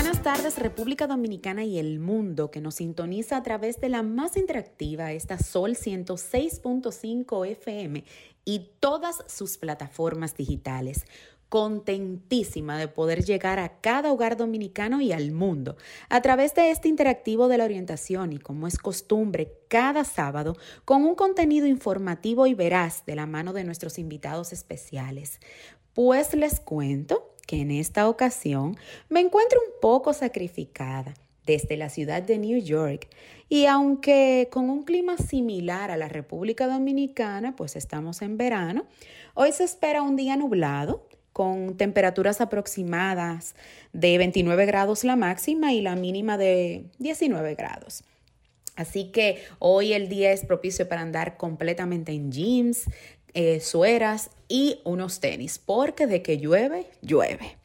Buenas tardes República Dominicana y el mundo que nos sintoniza a través de la más interactiva, esta Sol 106.5 FM y todas sus plataformas digitales contentísima de poder llegar a cada hogar dominicano y al mundo a través de este interactivo de la orientación y como es costumbre cada sábado con un contenido informativo y veraz de la mano de nuestros invitados especiales. Pues les cuento que en esta ocasión me encuentro un poco sacrificada desde la ciudad de New York y aunque con un clima similar a la República Dominicana, pues estamos en verano, hoy se espera un día nublado con temperaturas aproximadas de 29 grados la máxima y la mínima de 19 grados. Así que hoy el día es propicio para andar completamente en jeans, eh, sueras y unos tenis, porque de que llueve, llueve.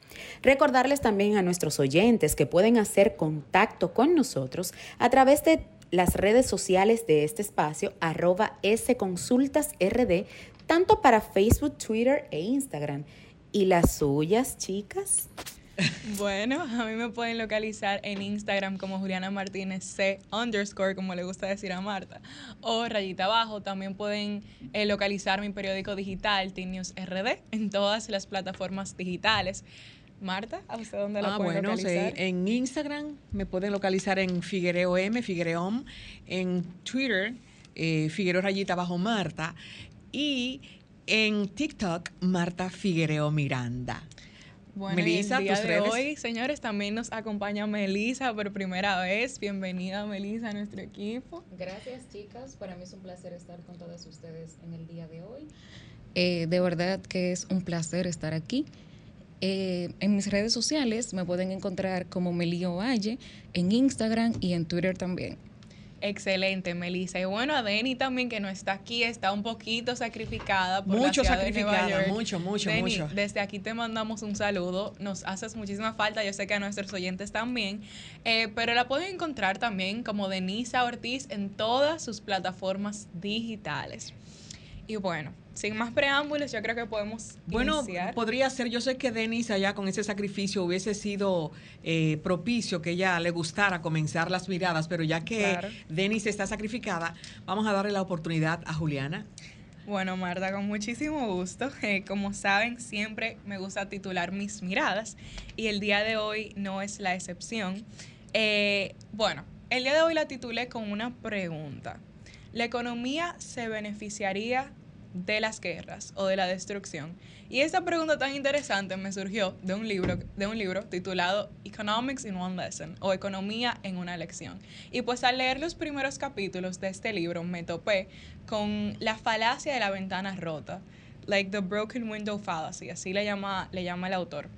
Recordarles también a nuestros oyentes que pueden hacer contacto con nosotros a través de las redes sociales de este espacio, arroba sconsultasrd, tanto para Facebook, Twitter e Instagram. ¿Y las suyas, chicas? Bueno, a mí me pueden localizar en Instagram como Juliana Martínez C underscore, como le gusta decir a Marta, o rayita abajo. También pueden eh, localizar mi periódico digital, Teen News RD, en todas las plataformas digitales. Marta, ¿a usted dónde la ah, pueden bueno, localizar? Sí. En Instagram me pueden localizar en Figuereo M, Figuereom, en Twitter, eh, Figuereo Rayita Abajo Marta, y en TikTok, Marta Figuereo Miranda. Bueno, Melissa, el día de hoy, señores, también nos acompaña Melisa por primera vez. Bienvenida, Melisa, a nuestro equipo. Gracias, chicas. Para mí es un placer estar con todas ustedes en el día de hoy. Eh, de verdad que es un placer estar aquí. Eh, en mis redes sociales me pueden encontrar como Melío Valle, en Instagram y en Twitter también. Excelente, Melissa. Y bueno, a Denny también, que no está aquí, está un poquito sacrificada por mucho la ciudad sacrificada, de Nueva York. mucho, mucho, Denny, mucho. Desde aquí te mandamos un saludo. Nos haces muchísima falta. Yo sé que a nuestros oyentes también. Eh, pero la pueden encontrar también como Denisa Ortiz en todas sus plataformas digitales. Y bueno, sin más preámbulos, yo creo que podemos bueno, iniciar. podría ser, yo sé que Denis allá con ese sacrificio hubiese sido eh, propicio que ella le gustara comenzar las miradas, pero ya que Claro. Denis está sacrificada, vamos a darle la oportunidad a Juliana. Bueno, Marta, con muchísimo gusto. Eh, como saben, siempre me gusta titular mis miradas y el día de hoy no es la excepción. Eh, bueno, el día de hoy la titulé con una pregunta. ¿La economía se beneficiaría de las guerras o de la destrucción? Y esta pregunta tan interesante me surgió de un libro, de un libro titulado Economics in One Lesson o Economía en una lección. Y pues al leer los primeros capítulos de este libro me topé con la falacia de la ventana rota, like the broken window fallacy, así le llama, le llama el autor.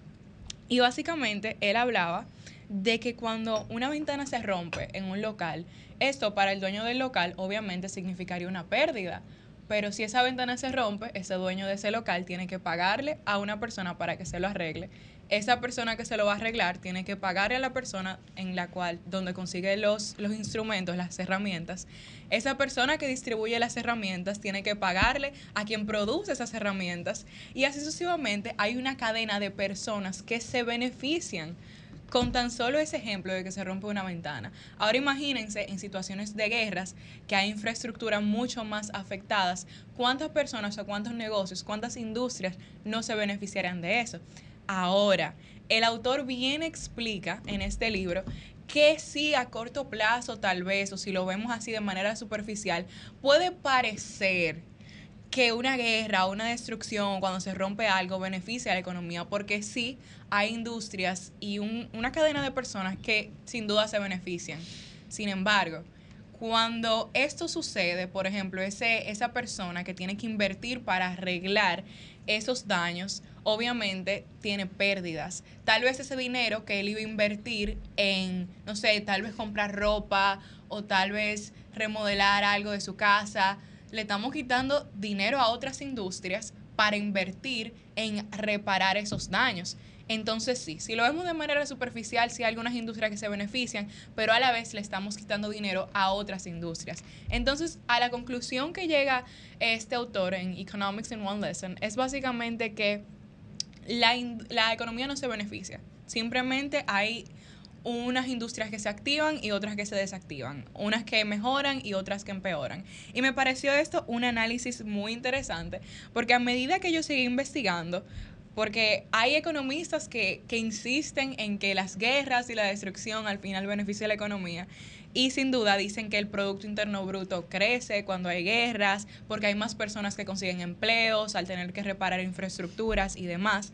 Y básicamente él hablaba de que cuando una ventana se rompe en un local, esto para el dueño del local obviamente significaría una pérdida. Pero si esa ventana se rompe, ese dueño de ese local tiene que pagarle a una persona para que se lo arregle. Esa persona que se lo va a arreglar tiene que pagarle a la persona en la cual, donde consigue los, los instrumentos, las herramientas. Esa persona que distribuye las herramientas tiene que pagarle a quien produce esas herramientas. Y así sucesivamente hay una cadena de personas que se benefician con tan solo ese ejemplo de que se rompe una ventana. Ahora imagínense en situaciones de guerras que hay infraestructuras mucho más afectadas, cuántas personas o cuántos negocios, cuántas industrias no se beneficiarán de eso. Ahora, el autor bien explica en este libro que sí a corto plazo tal vez, o si lo vemos así de manera superficial, puede parecer que una guerra una destrucción, cuando se rompe algo, beneficia a la economía, porque sí hay industrias y un- una cadena de personas que sin duda se benefician. Sin embargo, cuando esto sucede, por ejemplo, ese, esa persona que tiene que invertir para arreglar esos daños, obviamente tiene pérdidas. Tal vez ese dinero que él iba a invertir en, no sé, tal vez comprar ropa o tal vez remodelar algo de su casa, le estamos quitando dinero a otras industrias para invertir en reparar esos daños. Entonces sí, si lo vemos de manera superficial, sí hay algunas industrias que se benefician, pero a la vez le estamos quitando dinero a otras industrias. Entonces, a la conclusión que llega este autor en Economics in One Lesson es básicamente que la, la economía no se beneficia. Simplemente hay unas industrias que se activan y otras que se desactivan, unas que mejoran y otras que empeoran. Y me pareció esto un análisis muy interesante, porque a medida que yo seguí investigando, porque hay economistas que, que insisten en que las guerras y la destrucción al final benefician la economía. Y sin duda dicen que el Producto Interno Bruto crece cuando hay guerras, porque hay más personas que consiguen empleos al tener que reparar infraestructuras y demás.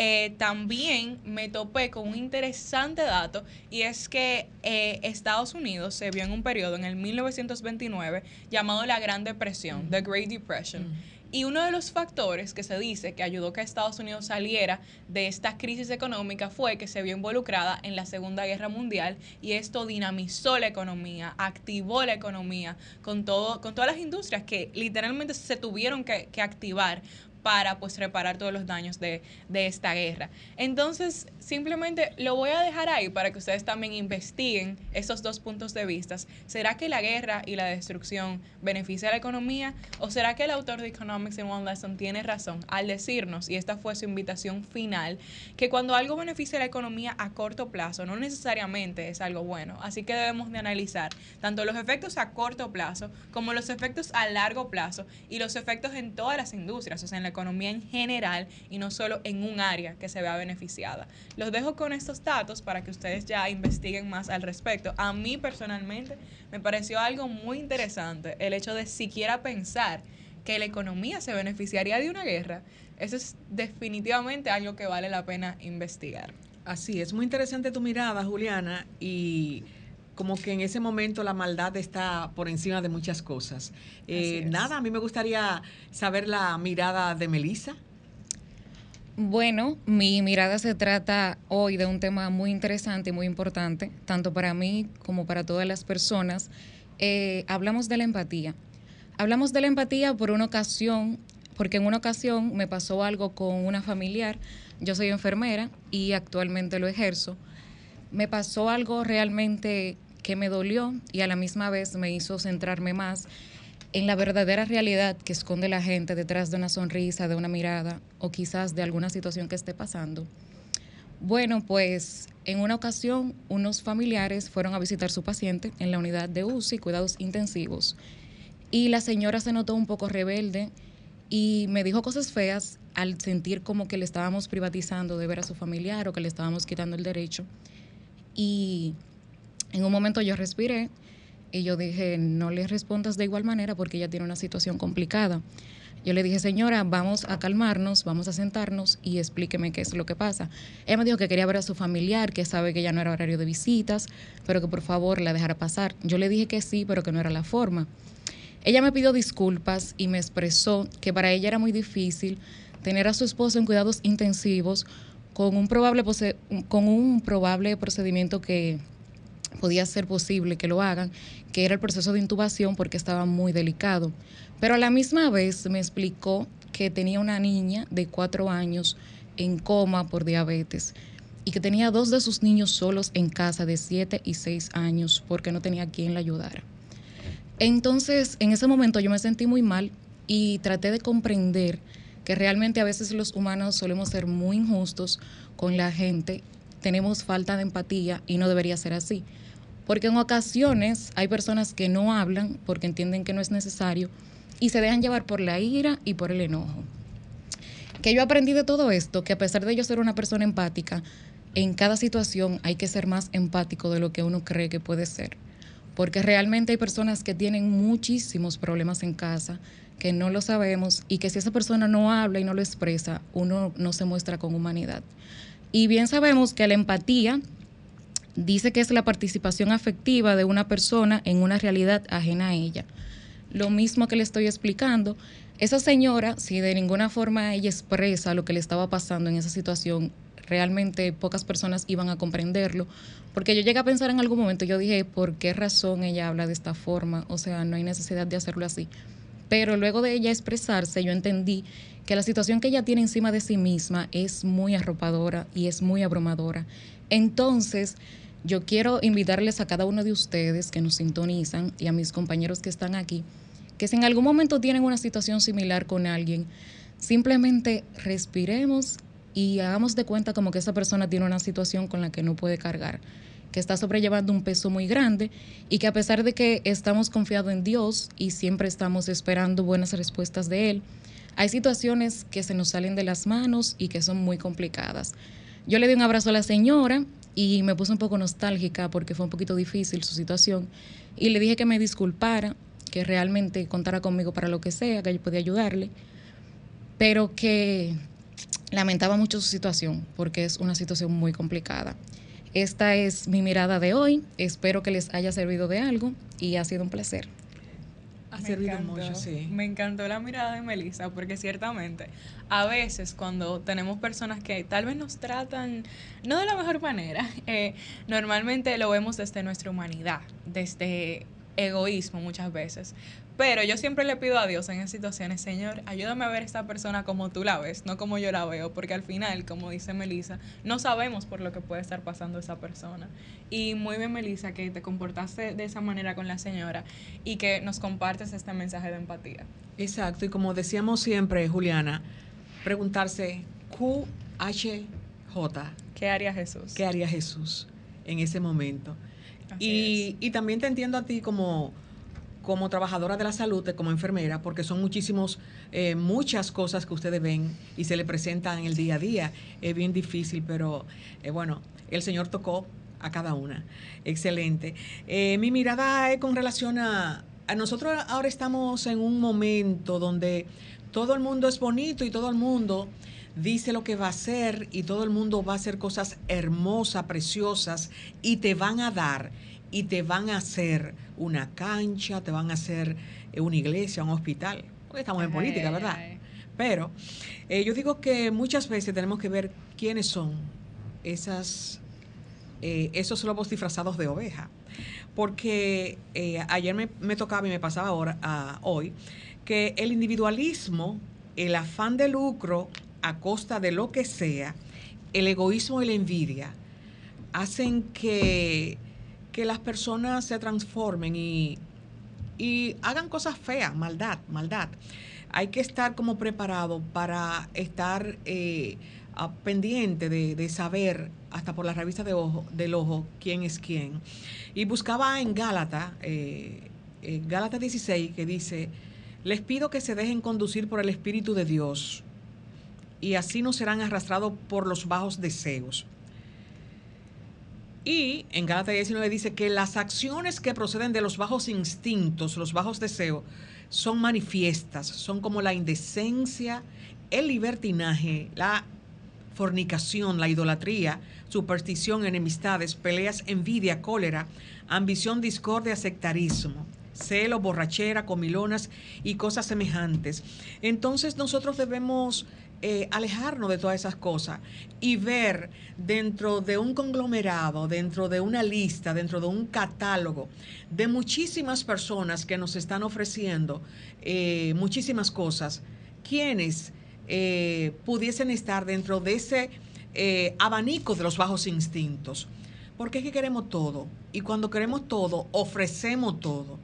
Eh, también me topé con un interesante dato y es que eh, Estados Unidos se vio en un periodo en el 1929 llamado la Gran Depresión, the Great Depression. Y uno de los factores que se dice que ayudó que Estados Unidos saliera de esta crisis económica fue que se vio involucrada en la Segunda Guerra Mundial y esto dinamizó la economía, activó la economía con, todo, con todas las industrias que literalmente se tuvieron que, que activar para pues reparar todos los daños de, esta guerra. Entonces, simplemente lo voy a dejar ahí para que ustedes también investiguen esos dos puntos de vista. ¿Será que la guerra y la destrucción beneficia a la economía o será que el autor de Economics in One Lesson tiene razón al decirnos, y esta fue su invitación final, que cuando algo beneficia a la economía a corto plazo no necesariamente es algo bueno. Así que debemos de analizar tanto los efectos a corto plazo como los efectos a largo plazo y los efectos en todas las industrias, o sea, economía en general y no solo en un área que se vea beneficiada. Los dejo con estos datos para que ustedes ya investiguen más al respecto. A mí personalmente me pareció algo muy interesante el hecho de siquiera pensar que la economía se beneficiaría de una guerra. Eso es definitivamente algo que vale la pena investigar. Así es, muy interesante tu mirada, Juliana, y como que en ese momento la maldad está por encima de muchas cosas. Eh, nada, a mí me gustaría saber la mirada de Melissa. Bueno, mi mirada se trata hoy de un tema muy interesante y muy importante, tanto para mí como para todas las personas. Eh, hablamos de la empatía. Hablamos de la empatía por una ocasión, porque en una ocasión me pasó algo con una familiar. Yo soy enfermera y actualmente lo ejerzo. Me pasó algo realmente que me dolió y a la misma vez me hizo centrarme más en la verdadera realidad que esconde la gente detrás de una sonrisa, de una mirada o quizás de alguna situación que esté pasando. Bueno, pues en una ocasión unos familiares fueron a visitar su paciente en la unidad de UCI, cuidados intensivos, y la señora se notó un poco rebelde y me dijo cosas feas al sentir como que le estábamos privatizando de ver a su familiar o que le estábamos quitando el derecho. Y en un momento yo respiré y yo dije, no le respondas de igual manera porque ella tiene una situación complicada. Yo le dije, señora, vamos a calmarnos, vamos a sentarnos y explíqueme qué es lo que pasa. Ella me dijo que quería ver a su familiar, que sabe que ya no era horario de visitas, pero que por favor la dejara pasar. Yo le dije que sí, pero que no era la forma. Ella me pidió disculpas y me expresó que para ella era muy difícil tener a su esposo en cuidados intensivos con un probable, con un probable procedimiento que podía ser posible que lo hagan, que era el proceso de intubación porque estaba muy delicado. Pero a la misma vez me explicó que tenía una niña de cuatro años en coma por diabetes y que tenía dos de sus niños solos en casa de siete y seis años porque no tenía quien la ayudara. Entonces, en ese momento yo me sentí muy mal y traté de comprender que realmente a veces los humanos solemos ser muy injustos con la gente, tenemos falta de empatía y no debería ser así. Porque en ocasiones hay personas que no hablan porque entienden que no es necesario y se dejan llevar por la ira y por el enojo. Que yo aprendí de todo esto, que a pesar de yo ser una persona empática, en cada situación hay que ser más empático de lo que uno cree que puede ser. Porque realmente hay personas que tienen muchísimos problemas en casa, que no lo sabemos y que si esa persona no habla y no lo expresa, uno no se muestra con humanidad. Y bien sabemos que la empatía dice que es la participación afectiva de una persona en una realidad ajena a ella. Lo mismo que le estoy explicando, esa señora, si de ninguna forma ella expresa lo que le estaba pasando en esa situación, realmente pocas personas iban a comprenderlo, porque yo llegué a pensar en algún momento, yo dije, ¿por qué razón ella habla de esta forma? O sea, no hay necesidad de hacerlo así. Pero luego de ella expresarse, yo entendí que la situación que ella tiene encima de sí misma es muy arropadora y es muy abrumadora. Entonces, yo quiero invitarles a cada uno de ustedes que nos sintonizan y a mis compañeros que están aquí, que si en algún momento tienen una situación similar con alguien, simplemente respiremos y hagamos de cuenta como que esa persona tiene una situación con la que no puede cargar. que está sobrellevando un peso muy grande y que a pesar de que estamos confiados en Dios y siempre estamos esperando buenas respuestas de Él, hay situaciones que se nos salen de las manos y que son muy complicadas. Yo le di un abrazo a la señora y me puse un poco nostálgica porque fue un poquito difícil su situación y le dije que me disculpara, que realmente contara conmigo para lo que sea, que yo podía ayudarle, pero que lamentaba mucho su situación porque es una situación muy complicada. Esta es mi mirada de hoy. Espero que les haya servido de algo y ha sido un placer. Ha servido mucho, sí. Me encantó la mirada de Melissa porque ciertamente a veces cuando tenemos personas que tal vez nos tratan no de la mejor manera, eh, normalmente lo vemos desde nuestra humanidad, desde egoísmo muchas veces. Pero yo siempre le pido a Dios en esas situaciones, Señor, ayúdame a ver a esta persona como tú la ves, no como yo la veo, porque al final, como dice Melissa, no sabemos por lo que puede estar pasando esa persona. Y muy bien, Melissa, que te comportaste de esa manera con la señora y que nos compartes este mensaje de empatía. Exacto, y como decíamos siempre, Juliana, preguntarse QHJ. ¿Qué haría Jesús? ¿Qué haría Jesús en ese momento? Y, y también te entiendo a ti como como trabajadora de la salud, como enfermera, porque son muchísimos, eh, muchas cosas que ustedes ven y se le presentan en el día a día. Es bien difícil, pero eh, bueno, el Señor tocó a cada una. Excelente. Eh, mi mirada es con relación a, a nosotros ahora estamos en un momento donde todo el mundo es bonito y todo el mundo dice lo que va a hacer y todo el mundo va a hacer cosas hermosas, preciosas y te van a dar y te van a hacer una cancha, te van a hacer eh, una iglesia, un hospital, porque estamos en política, ¿verdad? Pero eh, yo digo que muchas veces tenemos que ver quiénes son esas, eh, esos lobos disfrazados de oveja. Porque ayer me, tocaba y me pasaba ahora, a, hoy que el individualismo, el afán de lucro a costa de lo que sea, el egoísmo y la envidia, hacen que que las personas se transformen y, hagan cosas feas, maldad, maldad. Hay que estar como preparado para estar eh, pendiente de, saber, hasta por la revista de ojo, del ojo, quién es quién. Y buscaba en Gálata, eh Gálata 16, que dice, les pido que se dejen conducir por el Espíritu de Dios y así no serán arrastrados por los bajos deseos. Y en Gálatas 19 dice que las acciones que proceden de los bajos instintos, los bajos deseos, son manifiestas, son como la indecencia, el libertinaje, la fornicación, la idolatría, superstición, enemistades, peleas, envidia, cólera, ambición, discordia, sectarismo, celo, borrachera, comilonas y cosas semejantes. Entonces nosotros debemos eh, alejarnos de todas esas cosas y ver dentro de un conglomerado, dentro de una lista, dentro de un catálogo de muchísimas personas que nos están ofreciendo eh, muchísimas cosas, quienes eh, pudiesen estar dentro de ese abanico de los bajos instintos. Porque es que queremos todo. Y cuando queremos todo, ofrecemos todo.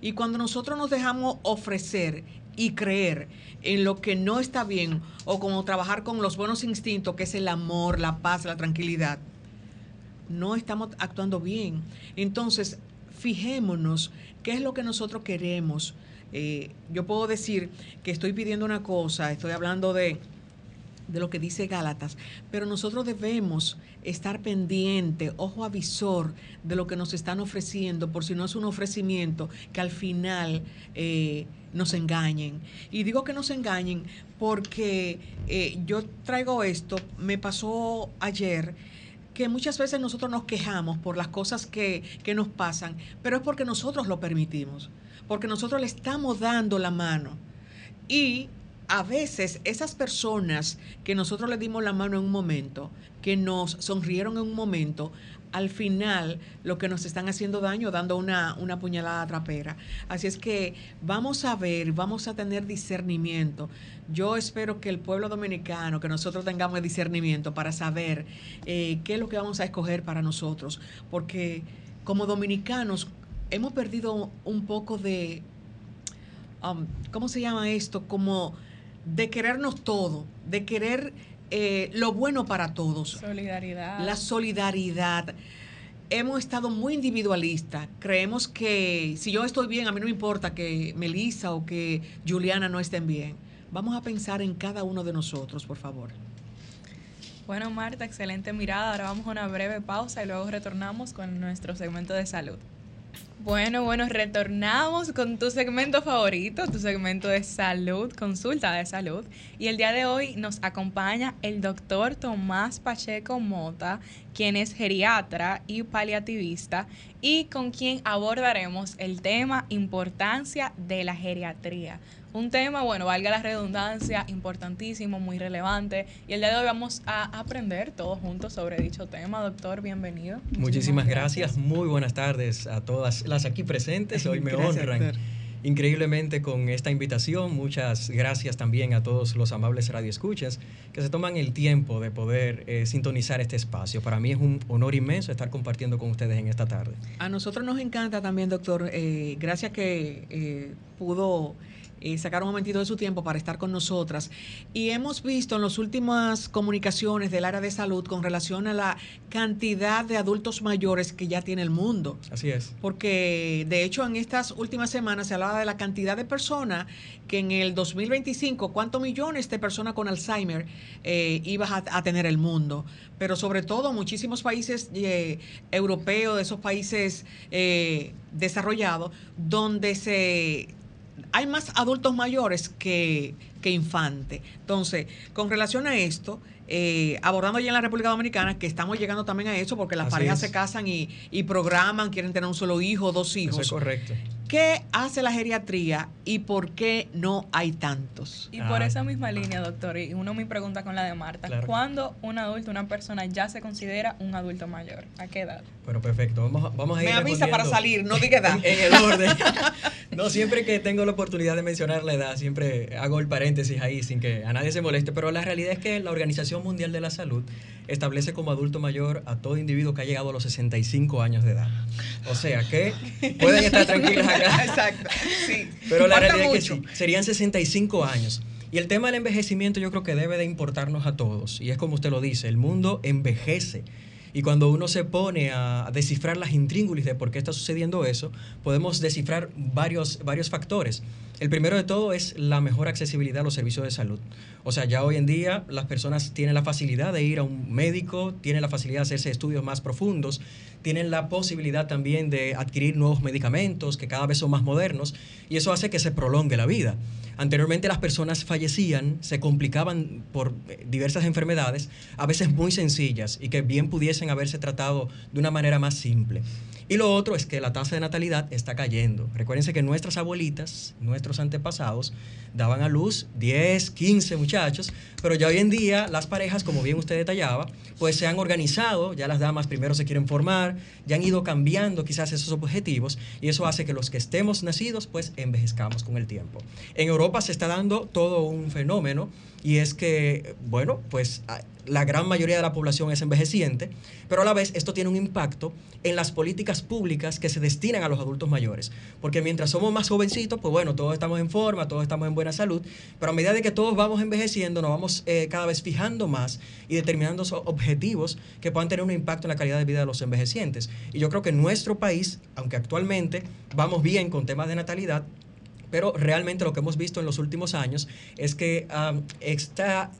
Y cuando nosotros nos dejamos ofrecer y creer en lo que no está bien o como trabajar con los buenos instintos, que es el amor, la paz, la tranquilidad, no estamos actuando bien. Entonces, fijémonos qué es lo que nosotros queremos. Eh, yo puedo decir que estoy pidiendo una cosa, estoy hablando de de lo que dice Gálatas, pero nosotros debemos estar pendiente, ojo avisor de lo que nos están ofreciendo, por si no es un ofrecimiento que al final eh, nos engañen. Y digo que nos engañen porque eh, yo traigo esto, me pasó ayer que muchas veces nosotros nos quejamos por las cosas que, que nos pasan, pero es porque nosotros lo permitimos, porque nosotros le estamos dando la mano. Y a veces esas personas que nosotros le dimos la mano en un momento, que nos sonrieron en un momento, al final lo que nos están haciendo daño, dando una, una puñalada trapera. Así es que vamos a ver, vamos a tener discernimiento. Yo espero que el pueblo dominicano, que nosotros tengamos discernimiento para saber eh, qué es lo que vamos a escoger para nosotros, porque como dominicanos hemos perdido un poco de, um, ¿cómo se llama esto? Como de querernos todo, de querer eh, lo bueno para todos. Solidaridad. La solidaridad. hemos estado muy individualistas. Creemos que si yo estoy bien, a mí no me importa que Melissa o que Juliana no estén bien. Vamos a pensar en cada uno de nosotros, por favor. Bueno, Marta, excelente mirada. Ahora vamos a una breve pausa y luego retornamos con nuestro segmento de salud. Bueno, bueno, retornamos con tu segmento favorito, tu segmento de salud, consulta de salud. Y el día de hoy nos acompaña el doctor Tomás Pacheco Mota, quien es geriatra y paliativista, y con quien abordaremos el tema importancia de la geriatría. Un tema, bueno, valga la redundancia, importantísimo, muy relevante. Y el día de hoy vamos a aprender todos juntos sobre dicho tema. Doctor, bienvenido. Muchísimas, gracias. Muy buenas tardes a todas las aquí presentes. Hoy me honran increíblemente con esta invitación. Muchas gracias también a todos los amables radioescuchas que se toman el tiempo de poder eh, sintonizar este espacio. Para mí es un honor inmenso estar compartiendo con ustedes en esta tarde. A nosotros nos encanta también, doctor. Eh, gracias que eh, pudo y sacar un momentito de su tiempo para estar con nosotras. Y hemos visto en las últimas comunicaciones del área de salud con relación a la cantidad de adultos mayores que ya tiene el mundo. Así es. Porque de hecho en estas últimas semanas se hablaba de la cantidad de personas que en el 2025, cuántos millones de personas con Alzheimer eh, ibas a, tener el mundo. Pero sobre todo muchísimos países eh, europeos, de esos países eh, desarrollados, donde se hay más adultos mayores que, que infantes. Entonces, con relación a esto, eh, abordando ya en la República Dominicana, que estamos llegando también a eso, porque las parejas se casan y, y, programan, quieren tener un solo hijo, dos hijos. Eso es correcto. ¿Qué hace la geriatría y por qué no hay tantos? Y por ah. esa misma línea, doctor, y uno me pregunta con la de Marta, ¿cuándo un adulto, una persona ya se considera un adulto mayor? ¿A qué edad? Bueno, perfecto. Vamos, vamos a ir Me avisa para salir, no diga edad. En, el orden. no, siempre que tengo la oportunidad de mencionar la edad, siempre hago el paréntesis ahí sin que a nadie se moleste, pero la realidad es que la Organización Mundial de la Salud establece como adulto mayor a todo individuo que ha llegado a los 65 años de edad. O sea que pueden estar tranquilos acá. Exacto, sí. Pero la realidad es que sí, serían 65 años. Y el tema del envejecimiento yo creo que debe de importarnos a todos. Y es como usted lo dice, el mundo envejece. Y cuando uno se pone a descifrar las intríngulis de por qué está sucediendo eso, podemos descifrar varios, varios factores. El primero de todo es la mejor accesibilidad a los servicios de salud. O sea, ya hoy en día las personas tienen la facilidad de ir a un médico, tienen la facilidad de hacerse estudios más profundos, tienen la posibilidad también de adquirir nuevos medicamentos que cada vez son más modernos y eso hace que se prolongue la vida. Anteriormente las personas fallecían, se complicaban por eh, diversas enfermedades, a veces muy sencillas y que bien pudiesen haberse tratado de una manera más simple. Y lo otro es que la tasa de natalidad está cayendo. Recuérdense que nuestras abuelitas, nuestros antepasados, daban a luz 10, 15 muchachos, pero ya hoy en día las parejas, como bien usted detallaba, pues se han organizado, ya las damas primero se quieren formar, ya han ido cambiando quizás esos objetivos y eso hace que los que estemos nacidos pues envejezcamos con el tiempo. En Europa se está dando todo un fenómeno y es que, bueno, pues la gran mayoría de la población es envejeciente, pero a la vez esto tiene un impacto en las políticas públicas que se destinan a los adultos mayores, porque mientras somos más jovencitos, pues bueno, todos estamos en forma, todos estamos en buena salud, pero a medida de que todos vamos envejeciendo, nos vamos eh, cada vez fijando más y determinando objetivos que puedan tener un impacto en la calidad de vida de los envejecientes. Y yo creo que nuestro país, aunque actualmente vamos bien con temas de natalidad, pero realmente lo que hemos visto en los últimos años es que está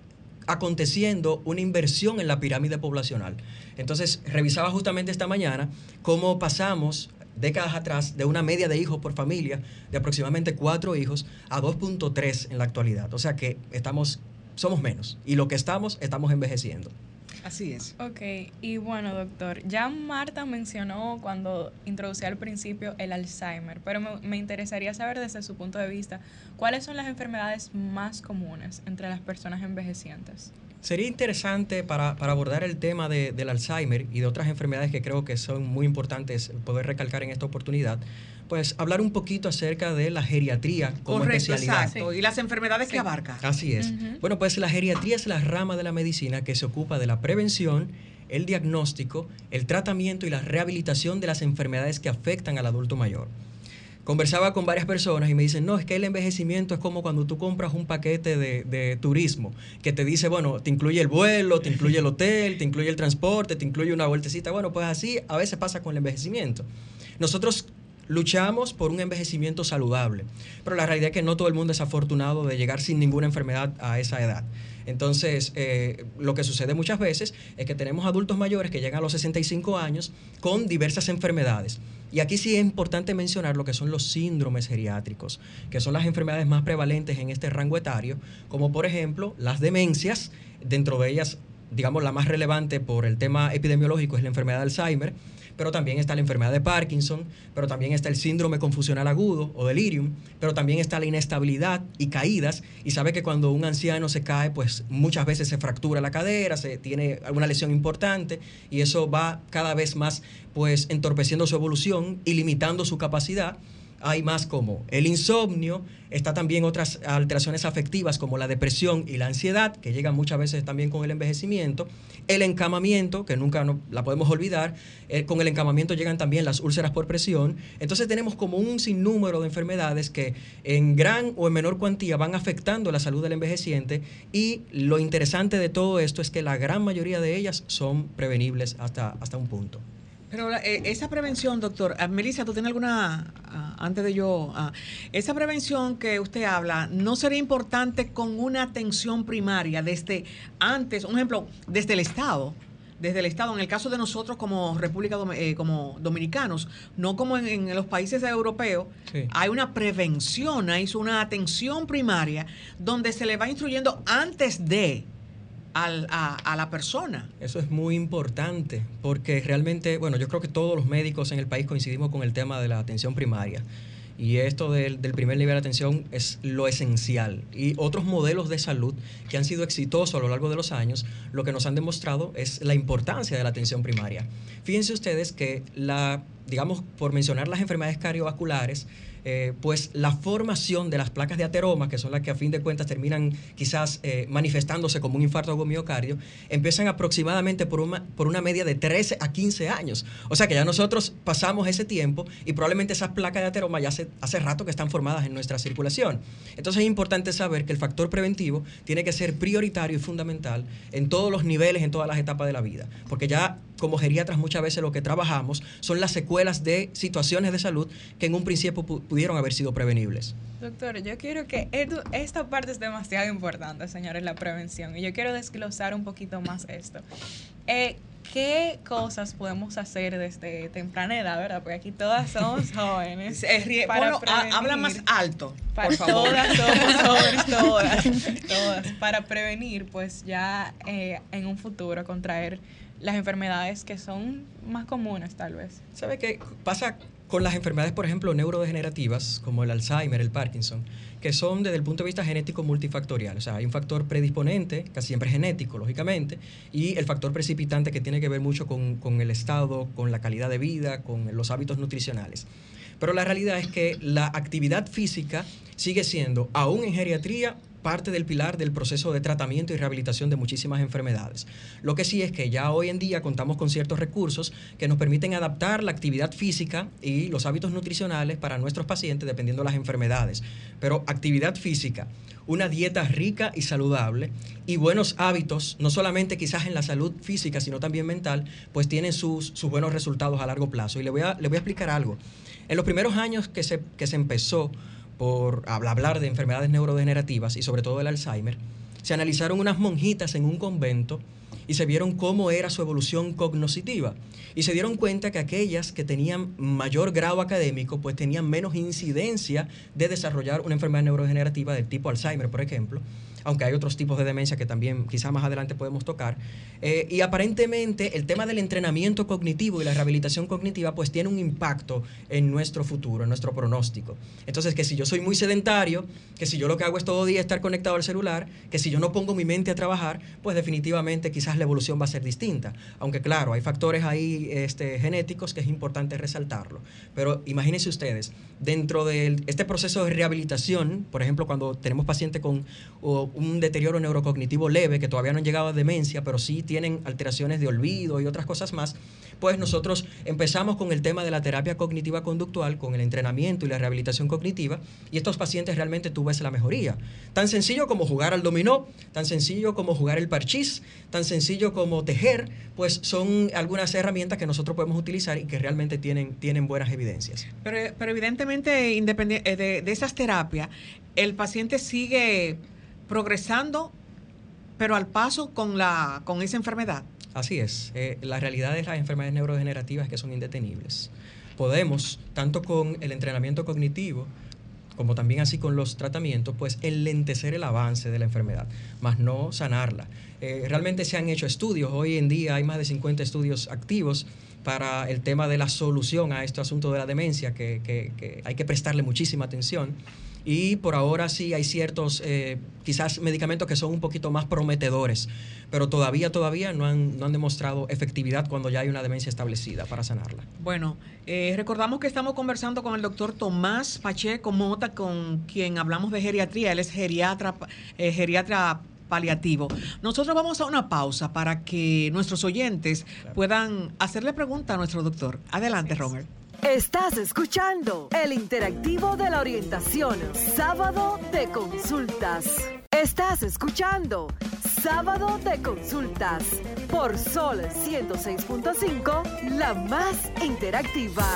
aconteciendo una inversión en la pirámide poblacional. Entonces, revisaba justamente esta mañana cómo pasamos décadas atrás de una media de hijos por familia de aproximadamente cuatro hijos a 2.3 en la actualidad. O sea que estamos, somos menos y lo que estamos, estamos envejeciendo. Así es. Ok, y bueno, doctor, ya Marta mencionó cuando introducía al principio el Alzheimer, pero me, interesaría saber desde su punto de vista, ¿cuáles son las enfermedades más comunes entre las personas envejecientes? Sería interesante para, abordar el tema del Alzheimer y de otras enfermedades que creo que son muy importantes poder recalcar en esta oportunidad, pues hablar un poquito acerca de la geriatría como especialidad. Exacto. Y las enfermedades que abarca. Así es. Bueno, pues la geriatría es la rama de la medicina que se ocupa de la prevención, el diagnóstico, el tratamiento y la rehabilitación de las enfermedades que afectan al adulto mayor. conversaba con varias personas y me dicen, no, es que el envejecimiento es como cuando tú compras un paquete de, turismo, que te dice, bueno, te incluye el vuelo, te incluye el hotel, te incluye el transporte, te incluye una vueltecita. Bueno, pues así a veces pasa con el envejecimiento. Nosotros luchamos por un envejecimiento saludable, pero la realidad es que no todo el mundo es afortunado de llegar sin ninguna enfermedad a esa edad. Entonces, eh, lo que sucede muchas veces es que tenemos adultos mayores que llegan a los 65 años con diversas enfermedades. Y aquí sí es importante mencionar lo que son los síndromes geriátricos, que son las enfermedades más prevalentes en este rango etario, como por ejemplo las demencias, dentro de ellas, digamos, la más relevante por el tema epidemiológico es la enfermedad de Alzheimer, pero también está la enfermedad de Parkinson, pero también está el síndrome confusional agudo o delirium, pero también está la inestabilidad y caídas. Y sabe que cuando un anciano se cae, pues muchas veces se fractura la cadera, se tiene alguna lesión importante y eso va cada vez más pues entorpeciendo su evolución y limitando su capacidad hay más como el insomnio, está también otras alteraciones afectivas como la depresión y la ansiedad, que llegan muchas veces también con el envejecimiento, el encamamiento, que nunca la podemos olvidar, eh, con el encamamiento llegan también las úlceras por presión, entonces tenemos como un sinnúmero de enfermedades que en gran o en menor cuantía van afectando la salud del envejeciente y lo interesante de todo esto es que la gran mayoría de ellas son prevenibles hasta, hasta un punto. Pero eh, esa prevención, doctor, ah, Melissa, ¿tú tienes alguna, ah, antes de yo, ah, esa prevención que usted habla, ¿no sería importante con una atención primaria desde antes, un ejemplo, desde el Estado? Desde el Estado, en el caso de nosotros como República eh, como Dominicanos, no como en, los países europeos, hay una prevención, hay una atención primaria donde se le va instruyendo antes de a, la persona. Eso es muy importante, porque realmente, bueno, yo creo que todos los médicos en el país coincidimos con el tema de la atención primaria. Y esto del, del, primer nivel de atención es lo esencial. Y otros modelos de salud que han sido exitosos a lo largo de los años, lo que nos han demostrado es la importancia de la atención primaria. Fíjense ustedes que la, digamos, por mencionar las enfermedades cardiovasculares, eh, pues la formación de las placas de ateroma, que son las que a fin de cuentas terminan quizás eh, manifestándose como un infarto o miocardio, empiezan aproximadamente por una, por una media de 13 a 15 años. O sea que ya nosotros pasamos ese tiempo y probablemente esas placas de ateroma ya hace, hace rato que están formadas en nuestra circulación. Entonces es importante saber que el factor preventivo tiene que ser prioritario y fundamental en todos los niveles, en todas las etapas de la vida, porque ya como geriatras muchas veces lo que trabajamos son las secuelas de situaciones de salud que en un principio pudieron haber sido prevenibles. Doctor, yo quiero que esta parte es demasiado importante, señores, la prevención. Y yo quiero desglosar un poquito más esto. Eh, ¿Qué cosas podemos hacer desde temprana edad, verdad? Porque aquí todas somos jóvenes. para habla más alto, por favor. Todas somos jóvenes, todas, todas. Para prevenir, pues ya eh, en un futuro contraer las enfermedades que son más comunes tal vez. ¿Sabe qué pasa con las enfermedades, por ejemplo, neurodegenerativas, como el Alzheimer, el Parkinson, que son desde el punto de vista genético multifactorial? O sea, hay un factor predisponente, casi siempre genético, lógicamente, y el factor precipitante que tiene que ver mucho con, con el estado, con la calidad de vida, con los hábitos nutricionales. Pero la realidad es que la actividad física sigue siendo, aún en geriatría, parte del pilar del proceso de tratamiento y rehabilitación de muchísimas enfermedades. Lo que sí es que ya hoy en día contamos con ciertos recursos que nos permiten adaptar la actividad física y los hábitos nutricionales para nuestros pacientes dependiendo de las enfermedades. Pero actividad física, una dieta rica y saludable y buenos hábitos, no solamente quizás en la salud física, sino también mental, pues tienen sus, buenos resultados a largo plazo. Y le voy a, le voy a explicar algo. En los primeros años que se, que se empezó por hablar de enfermedades neurodegenerativas y sobre todo el Alzheimer, se analizaron unas monjitas en un convento y se vieron cómo era su evolución cognoscitiva. Y se dieron cuenta que aquellas que tenían mayor grado académico, pues tenían menos incidencia de desarrollar una enfermedad neurodegenerativa del tipo Alzheimer, por ejemplo, aunque hay otros tipos de demencia que también quizá más adelante podemos tocar. Eh, y aparentemente el tema del entrenamiento cognitivo y la rehabilitación cognitiva pues tiene un impacto en nuestro futuro, en nuestro pronóstico. Entonces, que si yo soy muy sedentario, que si yo lo que hago es todo día estar conectado al celular, que si yo no pongo mi mente a trabajar, pues definitivamente quizás la evolución va a ser distinta. Aunque claro, hay factores ahí este, genéticos que es importante resaltarlo. Pero imagínense ustedes, dentro de este proceso de rehabilitación, por ejemplo, cuando tenemos pacientes con un deterioro neurocognitivo leve, que todavía no han llegado a demencia, pero sí tienen alteraciones de olvido y otras cosas más, pues nosotros empezamos con el tema de la terapia cognitiva conductual, con el entrenamiento y la rehabilitación cognitiva, y estos pacientes realmente tú la mejoría. Tan sencillo como jugar al dominó, tan sencillo como jugar el parchís, tan sencillo como tejer, pues son algunas herramientas que nosotros podemos utilizar y que realmente tienen, tienen buenas evidencias. Pero, pero evidentemente, independiente de, de esas terapias, el paciente sigue progresando, pero al paso con, la, con esa enfermedad. Así es. Eh, la realidad de las enfermedades neurodegenerativas es que son indetenibles. Podemos, tanto con el entrenamiento cognitivo, como también así con los tratamientos, pues enlentecer el avance de la enfermedad, más no sanarla. Eh, realmente se han hecho estudios, hoy en día hay más de 50 estudios activos para el tema de la solución a este asunto de la demencia, que, que hay que prestarle muchísima atención y por ahora sí hay ciertos, eh, quizás medicamentos que son un poquito más prometedores, pero todavía, todavía no han, no han demostrado efectividad cuando ya hay una demencia establecida para sanarla. Bueno, eh, recordamos que estamos conversando con el doctor Tomás Pacheco Mota, con quien hablamos de geriatría, él es geriatra, eh, geriatra paliativo. Nosotros vamos a una pausa para que nuestros oyentes puedan hacerle pregunta a nuestro doctor. Adelante, Robert. Estás escuchando el interactivo de la orientación, sábado de consultas. Estás escuchando sábado de consultas por Sol 106.5, la más interactiva.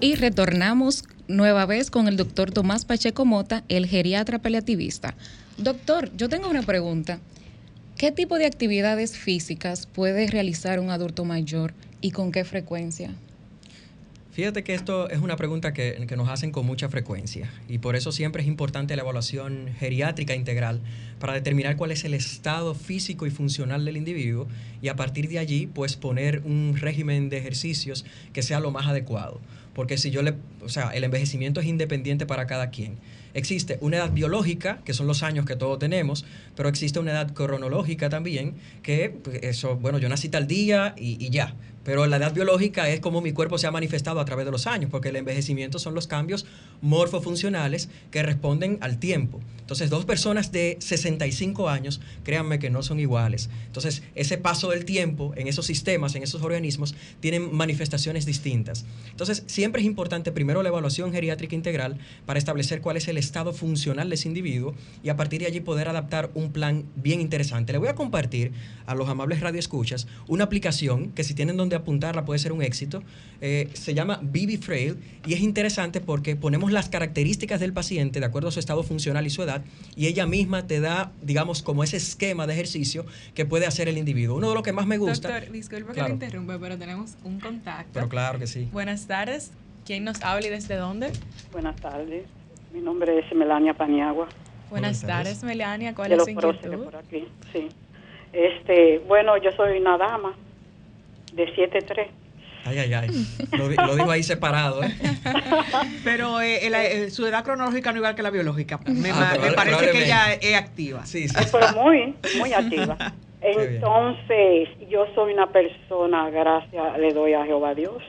Y retornamos nueva vez con el doctor Tomás Pacheco Mota, el geriatra paliativista. Doctor, yo tengo una pregunta. ¿Qué tipo de actividades físicas puede realizar un adulto mayor y con qué frecuencia? Fíjate que esto es una pregunta que, nos hacen con mucha frecuencia y por eso siempre es importante la evaluación geriátrica integral para determinar cuál es el estado físico y funcional del individuo y a partir de allí pues poner un régimen de ejercicios que sea lo más adecuado. Porque si yo le, o sea, el envejecimiento es independiente para cada quien. Existe una edad biológica, que son los años que todos tenemos, pero existe una edad cronológica también, que pues, eso, bueno, yo nací tal día y, y ya. Pero la edad biológica es como mi cuerpo se ha manifestado a través de los años, porque el envejecimiento son los cambios morfofuncionales que responden al tiempo. Entonces, dos personas de 65 años, créanme que no son iguales. Entonces, ese paso del tiempo en esos sistemas, en esos organismos, tienen manifestaciones distintas. Entonces, siempre es importante primero la evaluación geriátrica integral para establecer cuál es el estado funcional de ese individuo y a partir de allí poder adaptar un plan bien interesante. Le voy a compartir a los amables radioescuchas una aplicación que si tienen donde apuntarla puede ser un éxito. Eh, se llama BB Frail y es interesante porque ponemos las características del paciente de acuerdo a su estado funcional y su edad y ella misma te da, digamos, como ese esquema de ejercicio que puede hacer el individuo. Uno de los que más me gusta... Doctor, disculpe que le interrumpa, pero tenemos un contacto. Pero claro que sí. Buenas tardes. ¿Quién nos habla y desde dónde? Buenas tardes. Mi nombre es Melania Paniagua. Buenas, tardes, Melania. ¿Cuál es su inquietud? Por aquí. Sí. Este, bueno, yo soy una dama de 7'3". Ay, ay, ay. Lo, lo, dijo ahí separado. ¿eh? Pero eh, eh, su edad cronológica no igual que la biológica. Me, ah, me parece que ella es activa. Sí, sí. Pero muy, muy activa. Entonces, yo soy una persona, gracias le doy a Jehová Dios.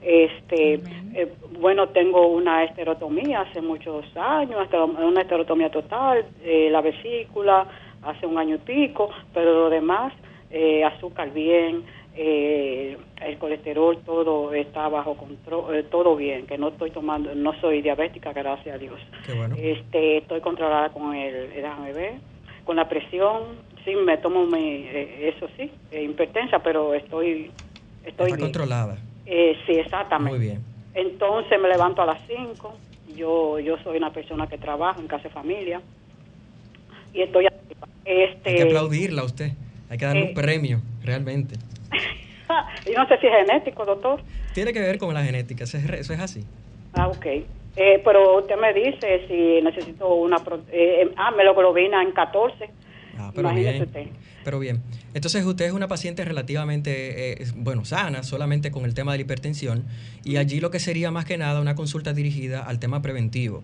Este, eh, bueno, tengo una esterotomía hace muchos años, una esterotomía total, eh, la vesícula hace un año y pico, pero lo demás, eh, azúcar bien, eh, el colesterol todo está bajo control, eh, todo bien, que no estoy tomando, no soy diabética, gracias a Dios. Este, estoy controlada con el, déjame ver, con la presión, sí me tomo mi, eh, eso sí, hipertensa, pero estoy, estoy está controlada. sí, exactamente. Muy bien. Entonces me levanto a las 5, yo, yo soy una persona que trabaja en casa de familia y estoy este, Hay que aplaudirla a usted, hay que darle un premio, realmente. y no sé si es genético, doctor. Tiene que ver con la genética, eso es, así. Ah, ok. Eh, pero usted me dice si necesito una... Eh, eh, ah, me lo globina en 14. Ah, pero bien. Usted. Pero bien. Entonces usted es una paciente relativamente, bueno, sana, solamente con el tema de la hipertensión. Y allí lo que sería más que nada una consulta dirigida al tema preventivo.